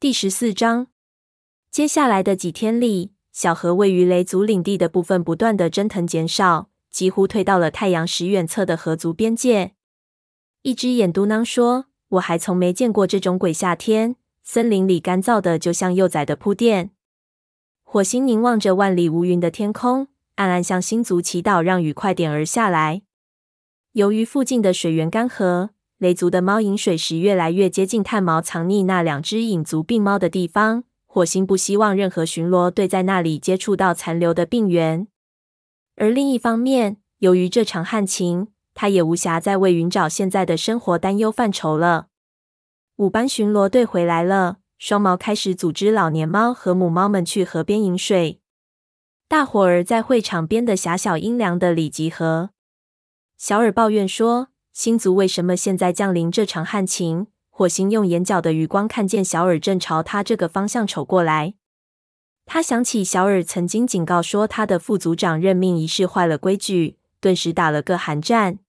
第十四章。接下来的几天里，小河位于雷族领地的部分不断的蒸腾减少，几乎退到了太阳石远侧的河族边界。一只眼嘟囔说：“我还从没见过这种鬼夏天，森林里干燥的就像幼崽的铺垫。”火星凝望着万里无云的天空，暗暗向星族祈祷，让雨快点儿下来。由于附近的水源干涸。雷族的猫饮水时越来越接近炭毛藏匿那两只影族病猫的地方。火星不希望任何巡逻队在那里接触到残留的病源。而另一方面，由于这场旱情，他也无暇再为云沼现在的生活担忧犯愁了。五班巡逻队回来了，双毛开始组织老年猫和母猫们去河边饮水。大伙儿在会场边的狭小阴凉的里集合。小尔抱怨说。星族为什么现在降临这场旱情？火星用眼角的余光看见小尔正朝他这个方向瞅过来。他想起小尔曾经警告说他的副族长任命仪式坏了规矩，顿时打了个寒战。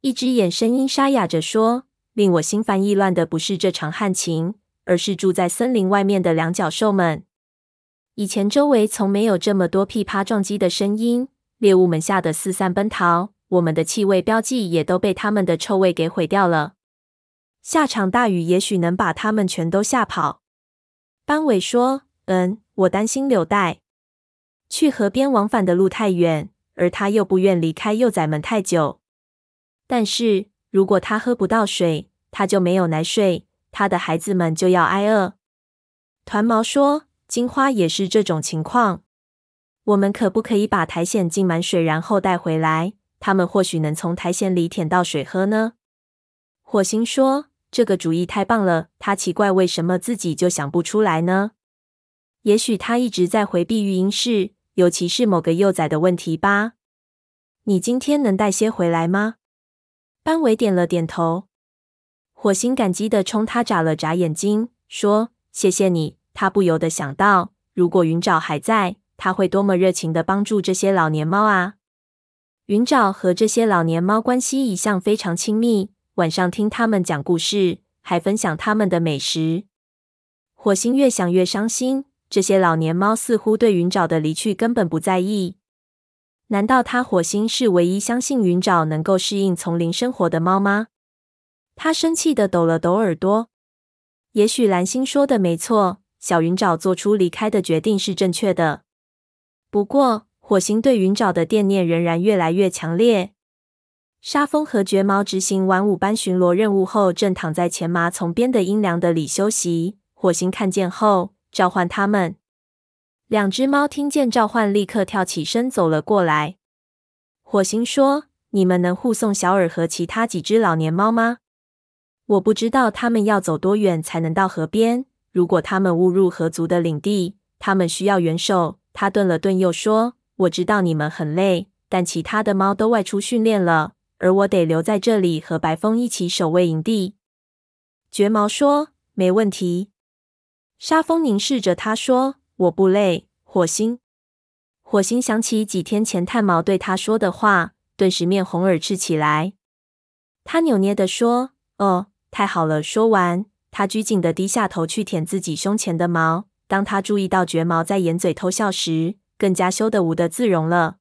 一只眼声音沙哑着说：“令我心烦意乱的不是这场旱情，而是住在森林外面的两脚兽们。以前周围从没有这么多噼啪撞击的声音，猎物们吓得四散奔逃。”我们的气味标记也都被他们的臭味给毁掉了。下场大雨也许能把他们全都吓跑。班委说：“嗯，我担心柳带去河边往返的路太远，而他又不愿离开幼崽们太久。但是如果他喝不到水，他就没有奶水，他的孩子们就要挨饿。”团毛说：“金花也是这种情况。我们可不可以把苔藓浸满水，然后带回来？”他们或许能从苔藓里舔到水喝呢。火星说：“这个主意太棒了。”他奇怪为什么自己就想不出来呢？也许他一直在回避育婴室，尤其是某个幼崽的问题吧。你今天能带些回来吗？班维点了点头。火星感激地冲他眨了眨眼睛，说：“谢谢你。”他不由得想到，如果云沼还在，他会多么热情地帮助这些老年猫啊！云沼和这些老年猫关系一向非常亲密，晚上听他们讲故事，还分享他们的美食。火星越想越伤心，这些老年猫似乎对云沼的离去根本不在意。难道他火星是唯一相信云沼能够适应丛林生活的猫吗？他生气地抖了抖耳朵。也许蓝星说的没错，小云沼做出离开的决定是正确的。不过，火星对云沼的惦念仍然越来越强烈。沙风和绝毛执行完五班巡逻任务后，正躺在前麻丛边的阴凉的里休息。火星看见后，召唤他们。两只猫听见召唤，立刻跳起身走了过来。火星说：“你们能护送小耳和其他几只老年猫吗？我不知道他们要走多远才能到河边。如果他们误入河族的领地，他们需要援手。”他顿了顿，又说。我知道你们很累，但其他的猫都外出训练了，而我得留在这里和白风一起守卫营地。绝毛说：“没问题。”沙风凝视着他说：“我不累。”火星，火星想起几天前炭毛对他说的话，顿时面红耳赤起来。他扭捏地说：“哦，太好了。”说完，他拘谨地低下头去舔自己胸前的毛。当他注意到绝毛在掩嘴偷笑时，更加羞得无地自容了。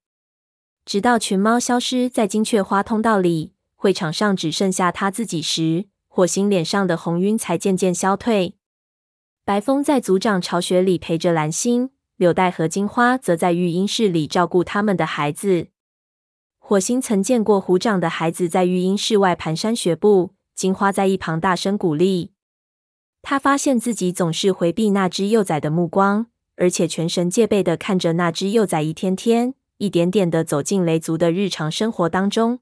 直到群猫消失在金雀花通道里，会场上只剩下他自己时，火星脸上的红晕才渐渐消退。白风在族长巢穴里陪着蓝星，柳带和金花则在育婴室里照顾他们的孩子。火星曾见过虎掌的孩子在育婴室外蹒跚学步，金花在一旁大声鼓励。他发现自己总是回避那只幼崽的目光。而且全神戒备的看着那只幼崽一天天、一点点的走进雷族的日常生活当中。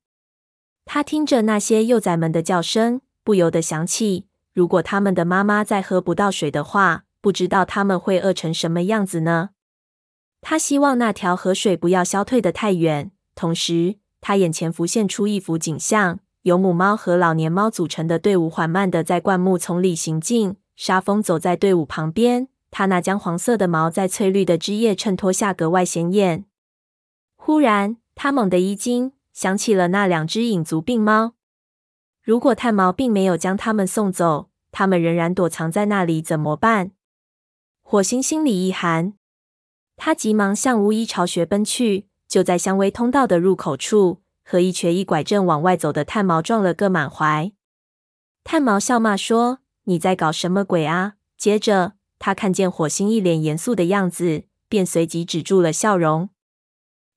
他听着那些幼崽们的叫声，不由得想起，如果他们的妈妈再喝不到水的话，不知道他们会饿成什么样子呢？他希望那条河水不要消退得太远。同时，他眼前浮现出一幅景象：由母猫和老年猫组成的队伍缓慢的在灌木丛里行进。沙风走在队伍旁边。他那姜黄色的毛在翠绿的枝叶衬托下格外显眼。忽然，他猛地一惊，想起了那两只影族病猫。如果炭毛并没有将他们送走，他们仍然躲藏在那里，怎么办？火星心里一寒，他急忙向巫医巢穴奔去。就在香薇通道的入口处，和一瘸一拐正往外走的炭毛撞了个满怀。炭毛笑骂说：“你在搞什么鬼啊？”接着，他看见火星一脸严肃的样子，便随即止住了笑容。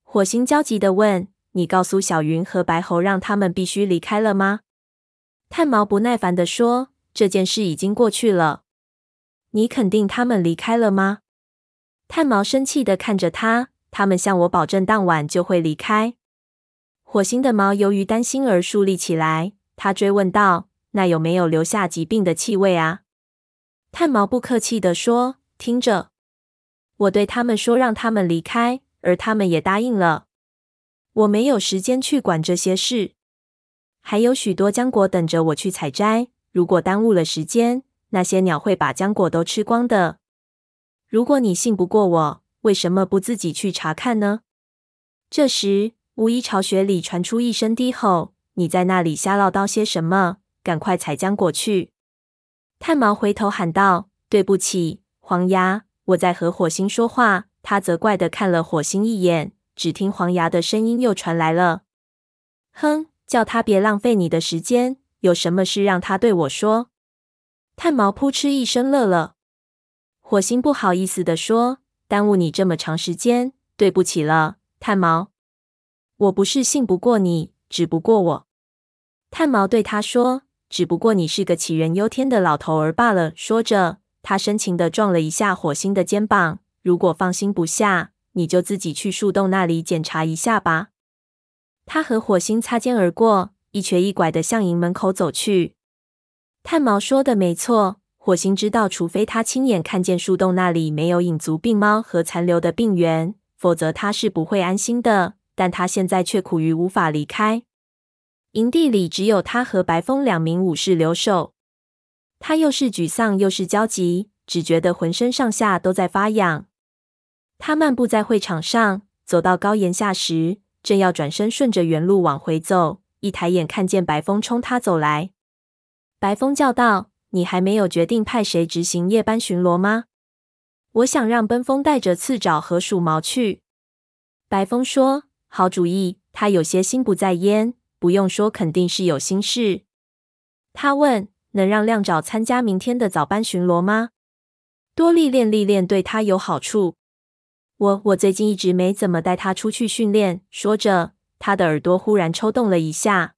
火星焦急地问：“你告诉小云和白猴，让他们必须离开了吗？”炭毛不耐烦地说：“这件事已经过去了。你肯定他们离开了吗？”炭毛生气地看着他：“他们向我保证，当晚就会离开。”火星的毛由于担心而竖立起来，他追问道：“那有没有留下疾病的气味啊？”炭毛不客气地说：“听着，我对他们说，让他们离开。”而他们也答应了。我没有时间去管这些事，还有许多浆果等着我去采摘。如果耽误了时间，那些鸟会把浆果都吃光的。如果你信不过我，为什么不自己去查看呢？这时，巫医巢穴里传出一声低吼：“你在那里瞎唠叨些什么？赶快采浆果去！”炭毛回头喊道：“对不起，黄牙，我在和火星说话。”他责怪的看了火星一眼，只听黄牙的声音又传来了：“哼，叫他别浪费你的时间。有什么事让他对我说。”炭毛扑哧一声乐了。火星不好意思的说：“耽误你这么长时间，对不起了，炭毛。我不是信不过你，只不过我……”炭毛对他说：“只不过你是个杞人忧天的老头儿罢了。”说着，他深情地撞了一下火星的肩膀。如果放心不下，你就自己去树洞那里检查一下吧。他和火星擦肩而过，一瘸一拐地向营门口走去。炭毛说的没错，火星知道，除非他亲眼看见树洞那里没有影族病猫和残留的病源，否则他是不会安心的。但他现在却苦于无法离开。营地里只有他和白风两名武士留守。他又是沮丧又是焦急，只觉得浑身上下都在发痒。他漫步在会场上，走到高岩下时，正要转身顺着原路往回走，一抬眼看见白风冲他走来。白风叫道：“你还没有决定派谁执行夜班巡逻吗？”我想让奔风带着刺爪和鼠毛去。白风说：“好主意。”他有些心不在焉，不用说，肯定是有心事。他问：“能让亮爪参加明天的早班巡逻吗？多历练历练对他有好处。”我我最近一直没怎么带他出去训练。说着，他的耳朵忽然抽动了一下。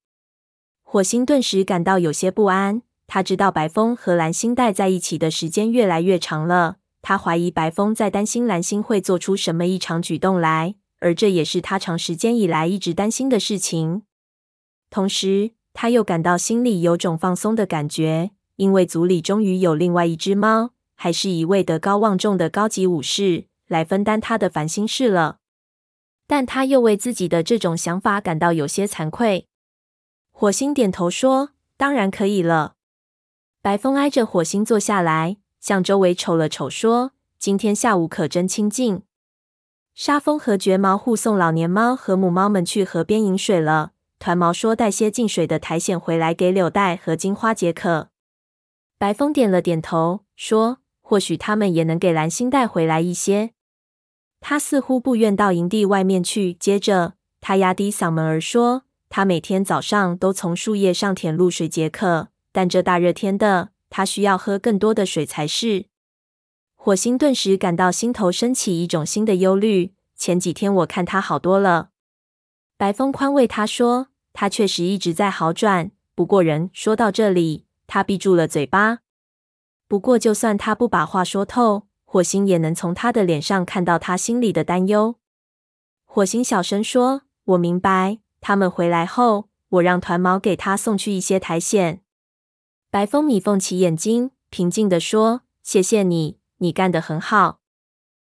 火星顿时感到有些不安。他知道白风和蓝星待在一起的时间越来越长了。他怀疑白风在担心蓝星会做出什么异常举动来，而这也是他长时间以来一直担心的事情。同时，他又感到心里有种放松的感觉，因为组里终于有另外一只猫，还是一位德高望重的高级武士。来分担他的烦心事了，但他又为自己的这种想法感到有些惭愧。火星点头说：“当然可以了。”白风挨着火星坐下来，向周围瞅了瞅，说：“今天下午可真清静。”沙风和绝毛护送老年猫和母猫们去河边饮水了。团毛说带些净水的苔藓回来给柳带和金花解渴。白风点了点头，说：“或许他们也能给蓝星带回来一些。”他似乎不愿到营地外面去。接着，他压低嗓门儿说：“他每天早上都从树叶上舔露水解渴，但这大热天的，他需要喝更多的水才是。”火星顿时感到心头升起一种新的忧虑。前几天我看他好多了。白风宽慰他说：“他确实一直在好转。不过人说到这里，他闭住了嘴巴。不过，就算他不把话说透。”火星也能从他的脸上看到他心里的担忧。火星小声说：“我明白。他们回来后，我让团毛给他送去一些苔藓。”白风米缝起眼睛，平静地说：“谢谢你，你干得很好。”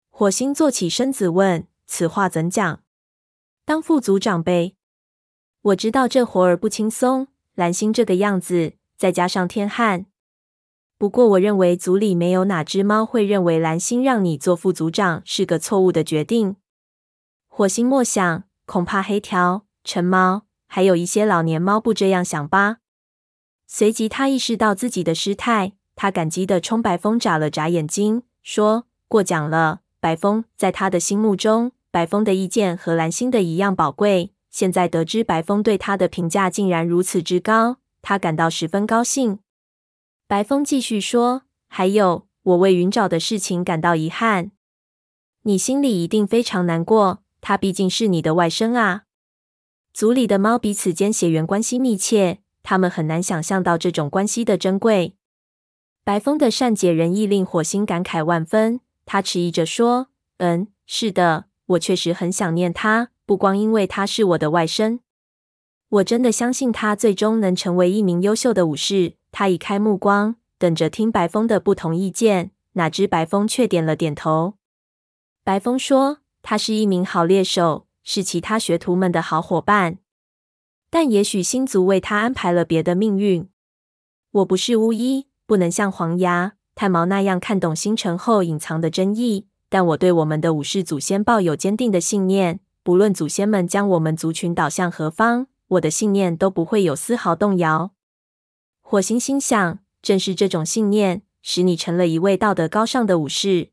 火星坐起身子问：“此话怎讲？当副组长呗。我知道这活儿不轻松。蓝星这个样子，再加上天旱。”不过，我认为组里没有哪只猫会认为蓝星让你做副组长是个错误的决定。火星默想，恐怕黑条、橙猫还有一些老年猫不这样想吧。随即，他意识到自己的失态，他感激地冲白风眨了眨眼睛，说：“过奖了，白风。”在他的心目中，白风的意见和蓝星的一样宝贵。现在得知白风对他的评价竟然如此之高，他感到十分高兴。白风继续说：“还有，我为云沼的事情感到遗憾。你心里一定非常难过，他毕竟是你的外甥啊。族里的猫彼此间血缘关系密切，他们很难想象到这种关系的珍贵。”白风的善解人意令火星感慨万分，他迟疑着说：“嗯，是的，我确实很想念他。”不光因为他是我的外甥，我真的相信他最终能成为一名优秀的武士。他移开目光，等着听白风的不同意见。哪知白风却点了点头。白风说：“他是一名好猎手，是其他学徒们的好伙伴。但也许星族为他安排了别的命运。我不是巫医，不能像黄牙、炭毛那样看懂星辰后隐藏的真意。但我对我们的武士祖先抱有坚定的信念。”不论祖先们将我们族群导向何方，我的信念都不会有丝毫动摇。火星心想，正是这种信念，使你成了一位道德高尚的武士。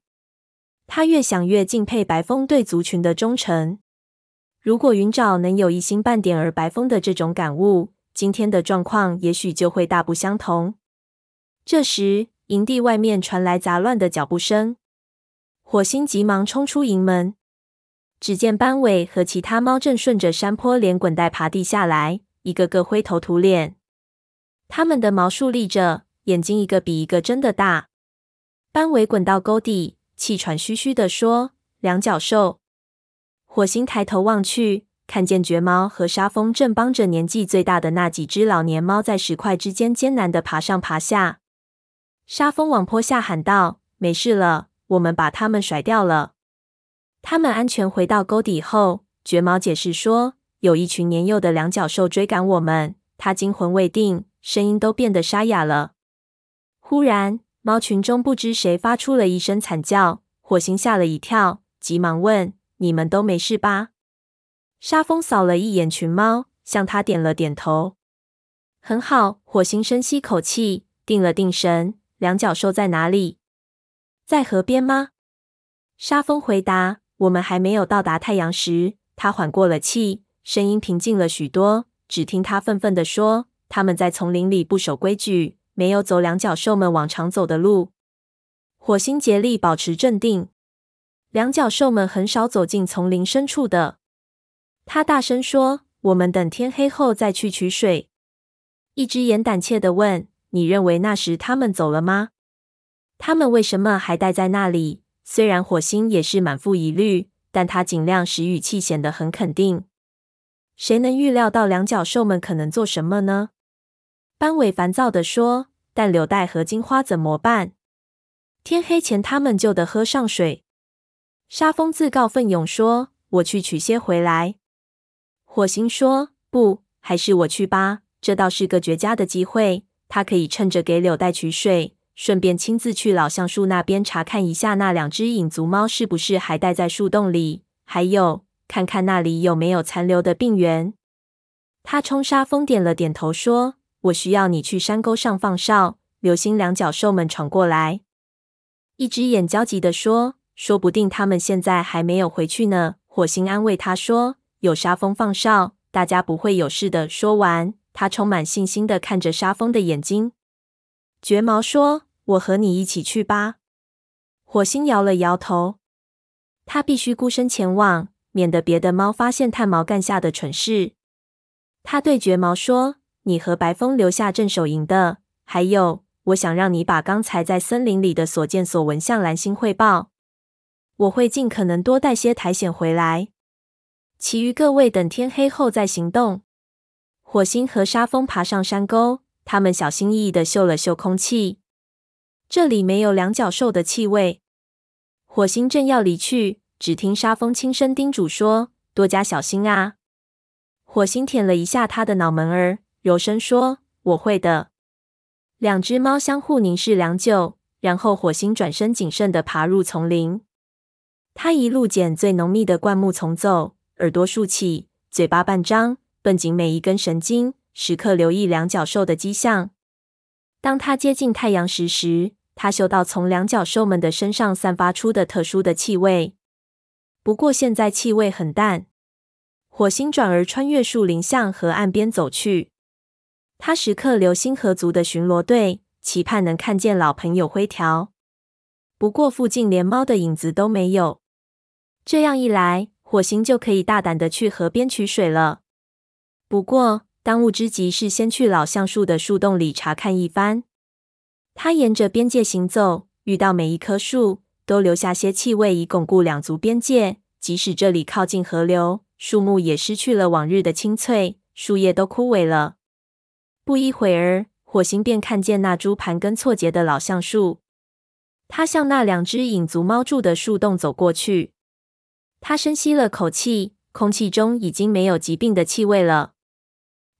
他越想越敬佩白风对族群的忠诚。如果云沼能有一星半点儿白风的这种感悟，今天的状况也许就会大不相同。这时，营地外面传来杂乱的脚步声，火星急忙冲出营门。只见斑尾和其他猫正顺着山坡连滚带爬地下来，一个个灰头土脸。它们的毛竖立着，眼睛一个比一个睁得大。斑尾滚到沟底，气喘吁吁地说：“两脚兽。”火星抬头望去，看见绝猫和沙风正帮着年纪最大的那几只老年猫在石块之间艰难地爬上爬下。沙风往坡下喊道：“没事了，我们把它们甩掉了。”他们安全回到沟底后，绝毛解释说：“有一群年幼的两脚兽追赶我们。”他惊魂未定，声音都变得沙哑了。忽然，猫群中不知谁发出了一声惨叫，火星吓了一跳，急忙问：“你们都没事吧？”沙风扫了一眼群猫，向他点了点头。“很好。”火星深吸口气，定了定神：“两脚兽在哪里？在河边吗？”沙风回答。我们还没有到达太阳时，他缓过了气，声音平静了许多。只听他愤愤地说：“他们在丛林里不守规矩，没有走两脚兽们往常走的路。”火星竭力保持镇定。两脚兽们很少走进丛林深处的。他大声说：“我们等天黑后再去取水。”一只眼胆怯地问：“你认为那时他们走了吗？他们为什么还待在那里？”虽然火星也是满腹疑虑，但他尽量使语气显得很肯定。谁能预料到两脚兽们可能做什么呢？斑尾烦躁地说：“但柳带和金花怎么办？天黑前他们就得喝上水。”沙风自告奋勇说：“我去取些回来。”火星说：“不，还是我去吧。这倒是个绝佳的机会，他可以趁着给柳带取水。”顺便亲自去老橡树那边查看一下，那两只影族猫是不是还待在树洞里？还有，看看那里有没有残留的病源。他冲沙风点了点头，说：“我需要你去山沟上放哨，留心两脚兽们闯过来。”一只眼焦急地说：“说不定他们现在还没有回去呢。”火星安慰他说：“有沙风放哨，大家不会有事的。”说完，他充满信心地看着沙风的眼睛。绝毛说：“我和你一起去吧。”火星摇了摇头，他必须孤身前往，免得别的猫发现炭毛干下的蠢事。他对绝毛说：“你和白风留下镇守营的，还有，我想让你把刚才在森林里的所见所闻向蓝星汇报。我会尽可能多带些苔藓回来。其余各位等天黑后再行动。”火星和沙风爬上山沟。他们小心翼翼地嗅了嗅空气，这里没有两脚兽的气味。火星正要离去，只听沙风轻声叮嘱说：“多加小心啊！”火星舔了一下他的脑门儿，柔声说：“我会的。”两只猫相互凝视良久，然后火星转身谨慎地爬入丛林。他一路捡最浓密的灌木丛走，耳朵竖起，嘴巴半张，绷紧每一根神经。时刻留意两脚兽的迹象。当他接近太阳石时，他嗅到从两角兽们的身上散发出的特殊的气味。不过现在气味很淡。火星转而穿越树林向河岸边走去。他时刻留心河族的巡逻队，期盼能看见老朋友灰条。不过附近连猫的影子都没有。这样一来，火星就可以大胆的去河边取水了。不过当务之急是先去老橡树的树洞里查看一番。他沿着边界行走，遇到每一棵树都留下些气味，以巩固两族边界。即使这里靠近河流。树木也失去了往日的青翠，树叶都枯萎了。不一会儿，火星便看见那株盘根错节的老橡树。他向那两只影族猫住的树洞走过去。他深吸了口气，空气中已经没有疾病的气味了。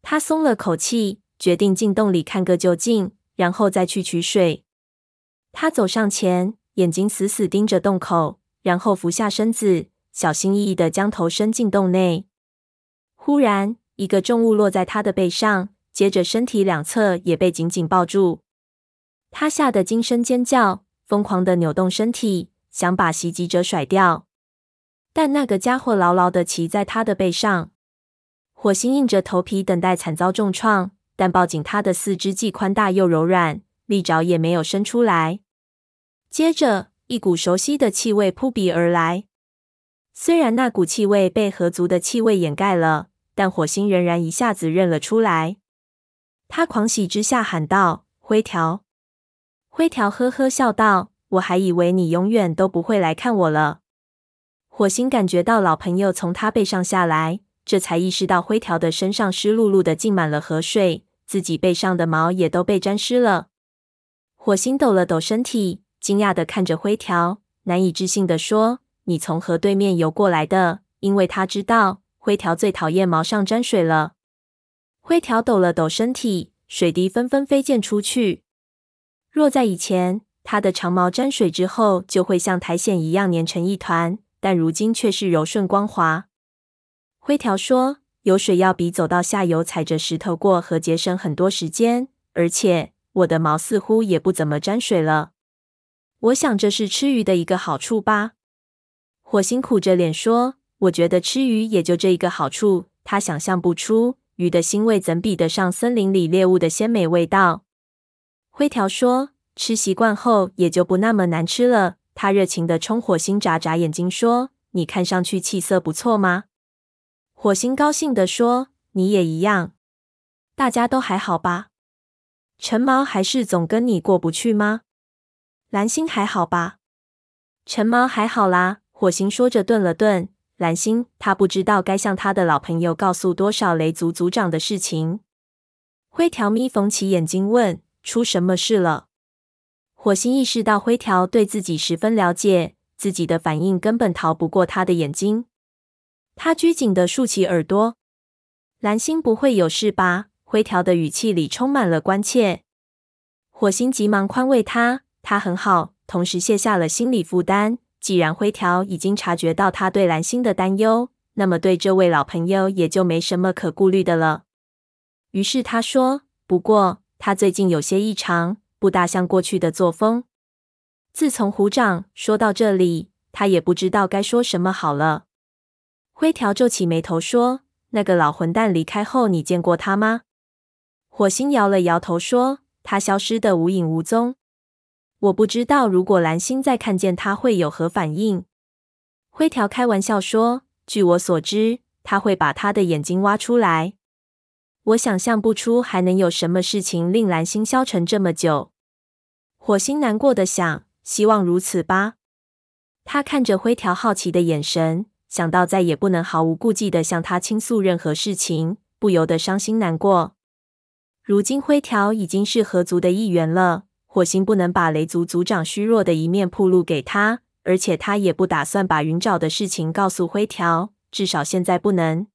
他松了口气，决定进洞里看个究竟，然后再去取水。他走上前，眼睛死死盯着洞口，然后俯下身子。小心翼翼地将头伸进洞内，忽然，一个重物落在他的背上，接着身体两侧也被紧紧抱住。他吓得惊声尖叫，疯狂地扭动身体，想把袭击者甩掉。但那个家伙牢牢地骑在他的背上。火星硬着头皮等待惨遭重创，但抱紧他的四肢既宽大又柔软，利爪也没有伸出来。接着，一股熟悉的气味扑鼻而来。虽然那股气味被河族的气味掩盖了，但火星仍然一下子认了出来。他狂喜之下喊道：“灰条！”灰条呵呵笑道：“我还以为你永远都不会来看我了。”火星感觉到老朋友从他背上下来，这才意识到灰条的身上湿漉漉的，浸满了河水，自己背上的毛也都被沾湿了。火星抖了抖身体，惊讶的看着灰条，难以置信的说。你从河对面游过来的，因为他知道灰条最讨厌毛上沾水了。灰条抖了抖身体，水滴纷纷飞溅出去。若在以前，它的长毛沾水之后就会像苔藓一样粘成一团，但如今却是柔顺光滑。灰条说：“游水要比走到下游踩着石头过河节省很多时间，而且我的毛似乎也不怎么沾水了。我想这是吃鱼的一个好处吧。”火星苦着脸说：“我觉得吃鱼也就这一个好处。他想象不出鱼的腥味怎比得上森林里猎物的鲜美味道。”灰条说：“吃习惯后也就不那么难吃了。”他热情地冲火星眨眨眼睛说：“你看上去气色不错吗？”火星高兴地说：“你也一样。大家都还好吧？陈毛还是总跟你过不去吗？蓝星还好吧？陈毛还好啦。”火星说着，顿了顿。蓝星，他不知道该向他的老朋友告诉多少雷族族长的事情。灰条眯缝起眼睛问：“出什么事了？”火星意识到灰条对自己十分了解，自己的反应根本逃不过他的眼睛。他拘谨地竖起耳朵。蓝星不会有事吧？灰条的语气里充满了关切。火星急忙宽慰他：“他很好。”同时卸下了心理负担。既然灰条已经察觉到他对蓝星的担忧，那么对这位老朋友也就没什么可顾虑的了。于是他说：“不过他最近有些异常，不大像过去的作风。”自从虎掌说到这里，他也不知道该说什么好了。灰条皱起眉头说：“那个老混蛋离开后，你见过他吗？”火星摇了摇头说：“他消失得无影无踪。”我不知道，如果蓝星再看见他会有何反应。灰条开玩笑说：“据我所知，他会把他的眼睛挖出来。”我想象不出还能有什么事情令蓝星消沉这么久。火星难过的想：“希望如此吧。”他看着灰条好奇的眼神，想到再也不能毫无顾忌的向他倾诉任何事情，不由得伤心难过。如今灰条已经是合族的一员了。火星不能把雷族族长虚弱的一面暴露给他，而且他也不打算把云沼的事情告诉灰条，至少现在不能。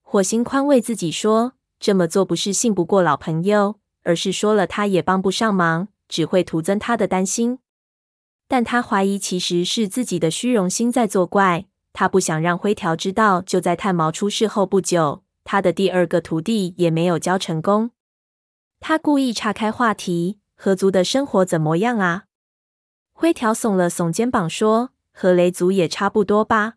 火星宽慰自己说，这么做不是信不过老朋友，而是说了他也帮不上忙，只会徒增他的担心。但他怀疑其实是自己的虚荣心在作怪，他不想让灰条知道，就在炭毛出事后不久，他的第二个徒弟也没有教成功。他故意岔开话题：“河族的生活怎么样啊？”灰条耸了耸肩膀说：“和雷族也差不多吧。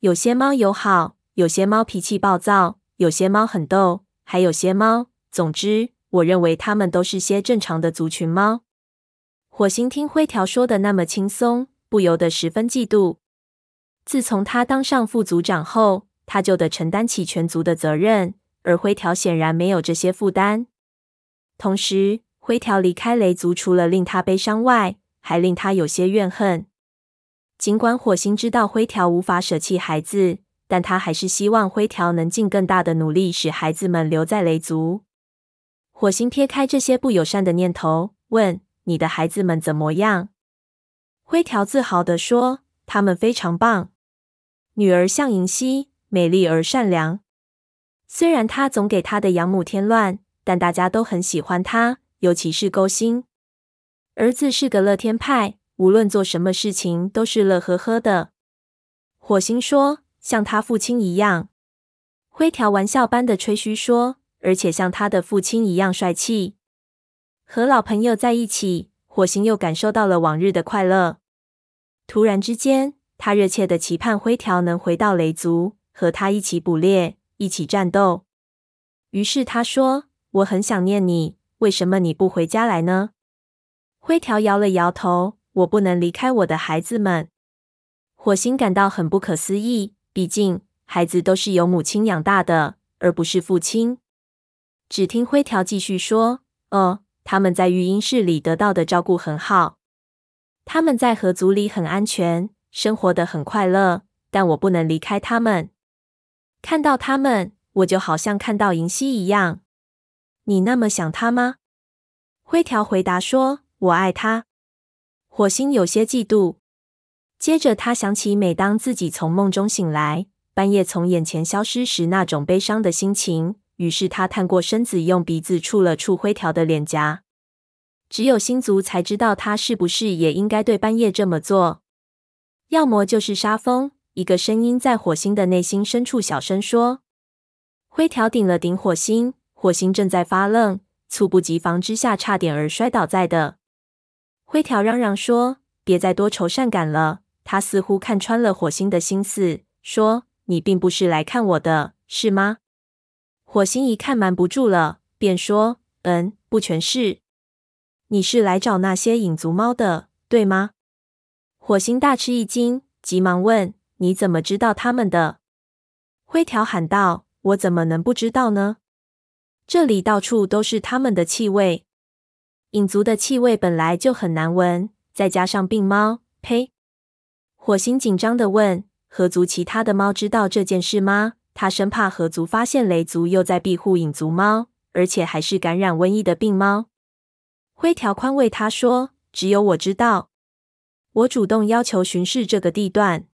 有些猫友好，有些猫脾气暴躁，有些猫很逗，还有些猫……总之，我认为它们都是些正常的族群猫。”火星听灰条说的那么轻松，不由得十分嫉妒。自从他当上副族长后，他就得承担起全族的责任，而灰条显然没有这些负担。同时，灰条离开雷族，除了令他悲伤外，还令他有些怨恨。尽管火星知道灰条无法舍弃孩子，但他还是希望灰条能尽更大的努力，使孩子们留在雷族。火星撇开这些不友善的念头，问。你的孩子们怎么样？灰条自豪地说：“他们非常棒。女儿像银溪，美丽而善良。虽然她总给她的养母添乱，但大家都很喜欢她，尤其是勾心。儿子是个乐天派，无论做什么事情都是乐呵呵的。”火星说：“像他父亲一样。”灰条玩笑般的吹嘘说：“而且像他的父亲一样帅气。”和老朋友在一起，火星又感受到了往日的快乐。突然之间，他热切的期盼灰条能回到雷族，和他一起捕猎，一起战斗。于是他说：“我很想念你，为什么你不回家来呢？”灰条摇了摇头：“我不能离开我的孩子们。”火星感到很不可思议，毕竟孩子都是由母亲养大的，而不是父亲。只听灰条继续说：“哦。”他们在育婴室里得到的照顾很好，他们在河族里很安全，生活得很快乐。但我不能离开他们，看到他们，我就好像看到银溪一样。你那么想他吗？灰条回答说：“我爱他。”火星有些嫉妒。接着，他想起每当自己从梦中醒来，半夜从眼前消失时那种悲伤的心情。于是他探过身子，用鼻子触了触灰条的脸颊。只有星族才知道他是不是也应该对半夜这么做。要么就是杀疯。一个声音在火星的内心深处小声说。灰条顶了顶火星，火星正在发愣，猝不及防之下差点儿摔倒在地。灰条嚷嚷说：“别再多愁善感了。”他似乎看穿了火星的心思，说：“你并不是来看我的，是吗？”火星一看瞒不住了，便说：“嗯，不全是。你是来找那些影族猫的，对吗？”火星大吃一惊，急忙问：“你怎么知道他们的？”灰条喊道：“我怎么能不知道呢？这里到处都是他们的气味，影族的气味本来就很难闻，再加上病猫，呸！”火星紧张的问：“合族其他的猫知道这件事吗？”他生怕合族发现雷族又在庇护影族猫，而且还是感染瘟疫的病猫。灰条宽慰他说：“只有我知道，我主动要求巡视这个地段，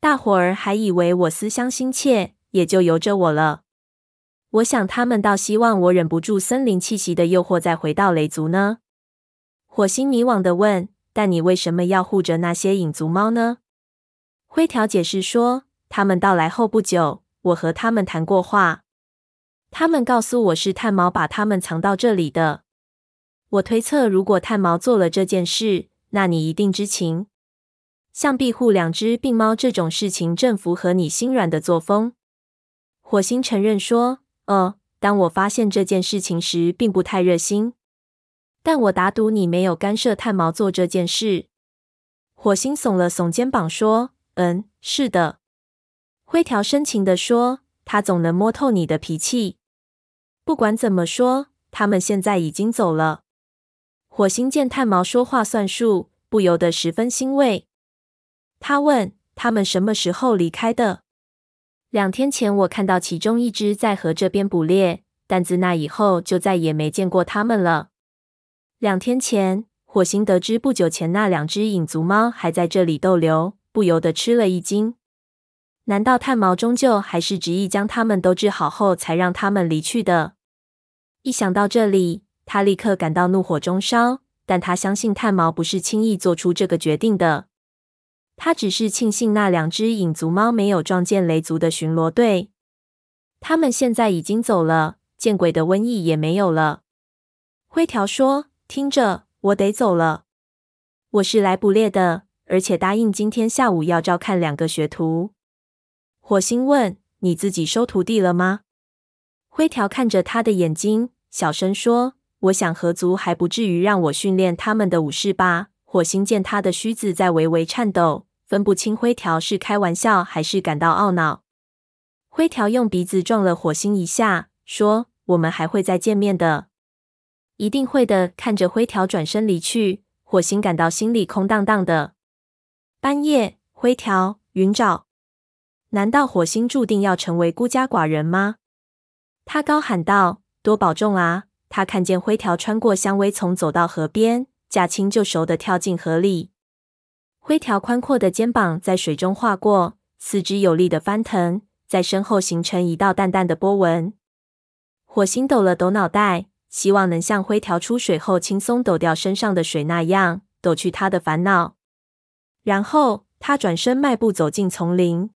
大伙儿还以为我思乡心切，也就由着我了。我想他们倒希望我忍不住森林气息的诱惑，再回到雷族呢。”火星迷惘地问：“但你为什么要护着那些影族猫呢？”灰条解释说：“他们到来后不久。”我和他们谈过话，他们告诉我是炭毛把他们藏到这里的。我推测，如果炭毛做了这件事，那你一定知情。像庇护两只病猫这种事情，正符合你心软的作风。火星承认说：“哦，当我发现这件事情时，并不太热心。但我打赌你没有干涉炭毛做这件事。”火星耸了耸肩膀说：“嗯，是的。”灰条深情地说：“他总能摸透你的脾气。不管怎么说，他们现在已经走了。”火星见炭毛说话算数，不由得十分欣慰。他问：“他们什么时候离开的？”两天前，我看到其中一只在河这边捕猎，但自那以后就再也没见过他们了。两天前，火星得知不久前那两只影族猫还在这里逗留，不由得吃了一惊。难道炭毛终究还是执意将他们都治好后，才让他们离去的？一想到这里，他立刻感到怒火中烧。但他相信炭毛不是轻易做出这个决定的。他只是庆幸那两只影族猫没有撞见雷族的巡逻队。他们现在已经走了，见鬼的瘟疫也没有了。灰条说：“听着，我得走了。我是来捕猎的，而且答应今天下午要照看两个学徒。”火星问：“你自己收徒弟了吗？”灰条看着他的眼睛，小声说：“我想合族还不至于让我训练他们的武士吧。”火星见他的须子在微微颤抖，分不清灰条是开玩笑还是感到懊恼。灰条用鼻子撞了火星一下，说：“我们还会再见面的，一定会的。”看着灰条转身离去，火星感到心里空荡荡的。半夜，灰条、云沼，难道火星注定要成为孤家寡人吗？他高喊道：“多保重啊！”他看见灰条穿过香薇丛走到河边，驾轻就熟地跳进河里。灰条宽阔的肩膀在水中划过，四肢有力的翻腾。在身后形成一道淡淡的波纹。火星抖了抖脑袋，希望能像灰条出水后轻松抖掉身上的水那样抖去他的烦恼。然后他转身迈步走进丛林。